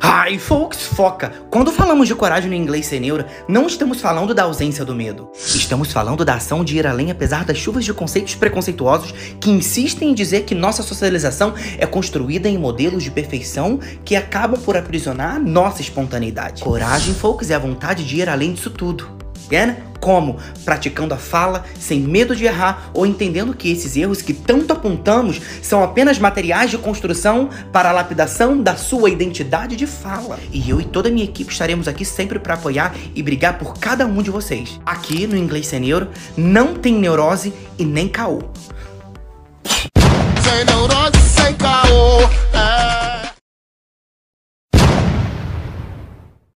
Ai, folks, foca! Quando falamos de coragem no inglês sem neuro, não estamos falando da ausência do medo. Estamos falando da ação de ir além apesar das chuvas de conceitos preconceituosos que insistem em dizer que nossa socialização é construída em modelos de perfeição que acabam por aprisionar nossa espontaneidade. Coragem, folks, é a vontade de ir além disso tudo. Yeah? Como? Praticando a fala sem medo de errar ou entendendo que esses erros que tanto apontamos são apenas materiais de construção para a lapidação da sua identidade de fala. E eu e toda a minha equipe estaremos aqui sempre para apoiar e brigar por cada um de vocês. Aqui no Inglês Sem Neuro não tem neurose e nem caô.